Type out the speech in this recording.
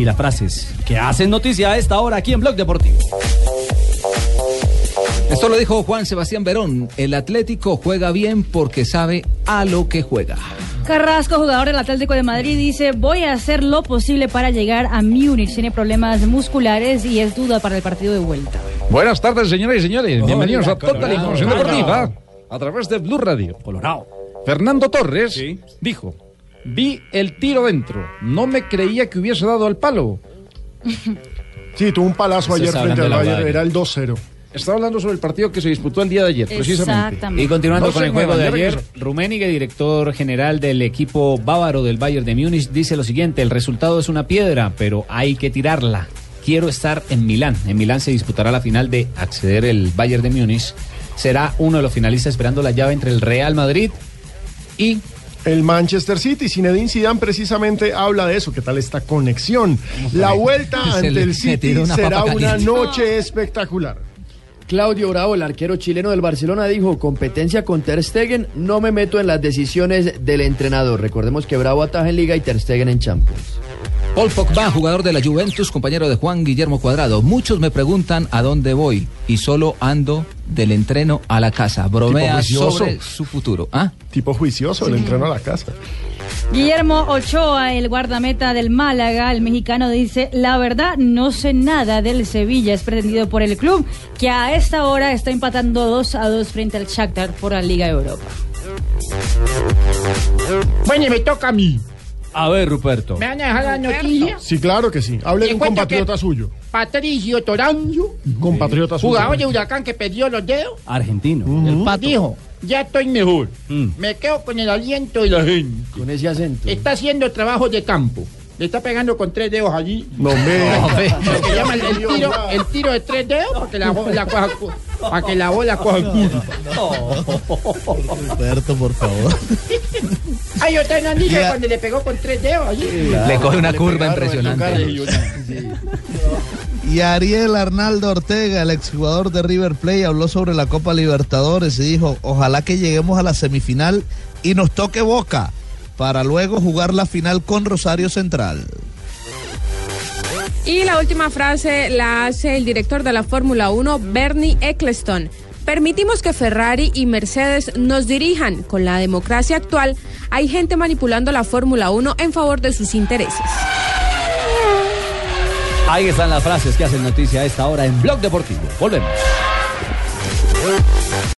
y las frases que hacen noticia a esta hora aquí en Blog Deportivo. Esto lo dijo Juan Sebastián Verón. El Atlético juega bien porque sabe a lo que juega. Carrasco, jugador del Atlético de Madrid, dice, voy a hacer lo posible para llegar a Múnich. Tiene problemas musculares y es duda para el partido de vuelta. Buenas tardes, señoras y señores. Bienvenidos a Total Colorado. Información Deportiva a través de Blue Radio. Colorado. Fernando Torres dijo, vi el tiro dentro, no me creía que hubiese dado al palo. Sí, tuvo un palazo ayer frente al Bayern, era el 2-0. Estaba hablando sobre el partido que se disputó el día de ayer, precisamente. Y continuando No con el juego de ayer. Rummenigge, director general del equipo bávaro del Bayern de Múnich, dice lo siguiente, el resultado es una piedra, pero hay que tirarla. Quiero estar en Milán. En Milán se disputará la final de acceder el Bayern de Múnich. Será uno de los finalistas esperando la llave entre el Real Madrid y el Manchester City. Zinedine Zidane precisamente habla de eso, qué tal esta conexión. La vuelta Se ante el City una será una noche espectacular. Claudio Bravo, el arquero chileno del Barcelona, dijo, competencia con Ter Stegen, no me meto en las decisiones del entrenador. Recordemos que Bravo ataja en Liga y Ter Stegen en Champions. Paul Pogba, jugador de la Juventus, compañero de Juan Guillermo Cuadrado. Muchos me preguntan a dónde voy y solo ando del entreno a la casa. Bromea juicioso. sobre su futuro. ¿Ah? Tipo juicioso, el entreno a la casa. Guillermo Ochoa, el guardameta del Málaga, el mexicano, dice, la verdad no sé nada del Sevilla, es pretendido por el club, que a esta hora está empatando 2 a 2 frente al Shakhtar por la Liga Europa. Bueno, y me toca a mí. A ver, Ruperto. ¿Me van a dejar la noticia? Sí, claro que sí. Hable de un compatriota suyo. Patricio Toranzo, Compatriota suyo. jugador de Huracán que perdió los dedos, Argentino. el pato. dijo, ya estoy mejor. Me quedo con el aliento de la gente. Con ese acento. Está haciendo trabajo de campo. Le está pegando con tres dedos allí. No, me. Lo que llaman el tiro, el tiro de tres dedos para que la bola coja, para que la bola coja el culo. Roberto, por favor. Ay, usted no han dicho Ya. cuando le pegó con tres dedos allí. Le coge una le curva impresionante. Y Ariel Arnaldo Ortega, el exjugador de River Plate, habló sobre la Copa Libertadores y dijo, ojalá que lleguemos a la semifinal y nos toque Boca para luego jugar la final con Rosario Central. Y la última frase la hace el director de la Fórmula 1, Bernie Eccleston. Permitimos que Ferrari y Mercedes nos dirijan. Con la democracia actual, hay gente manipulando la Fórmula 1 en favor de sus intereses. Ahí están las frases que hacen noticia a esta hora en Blog Deportivo. Volvemos.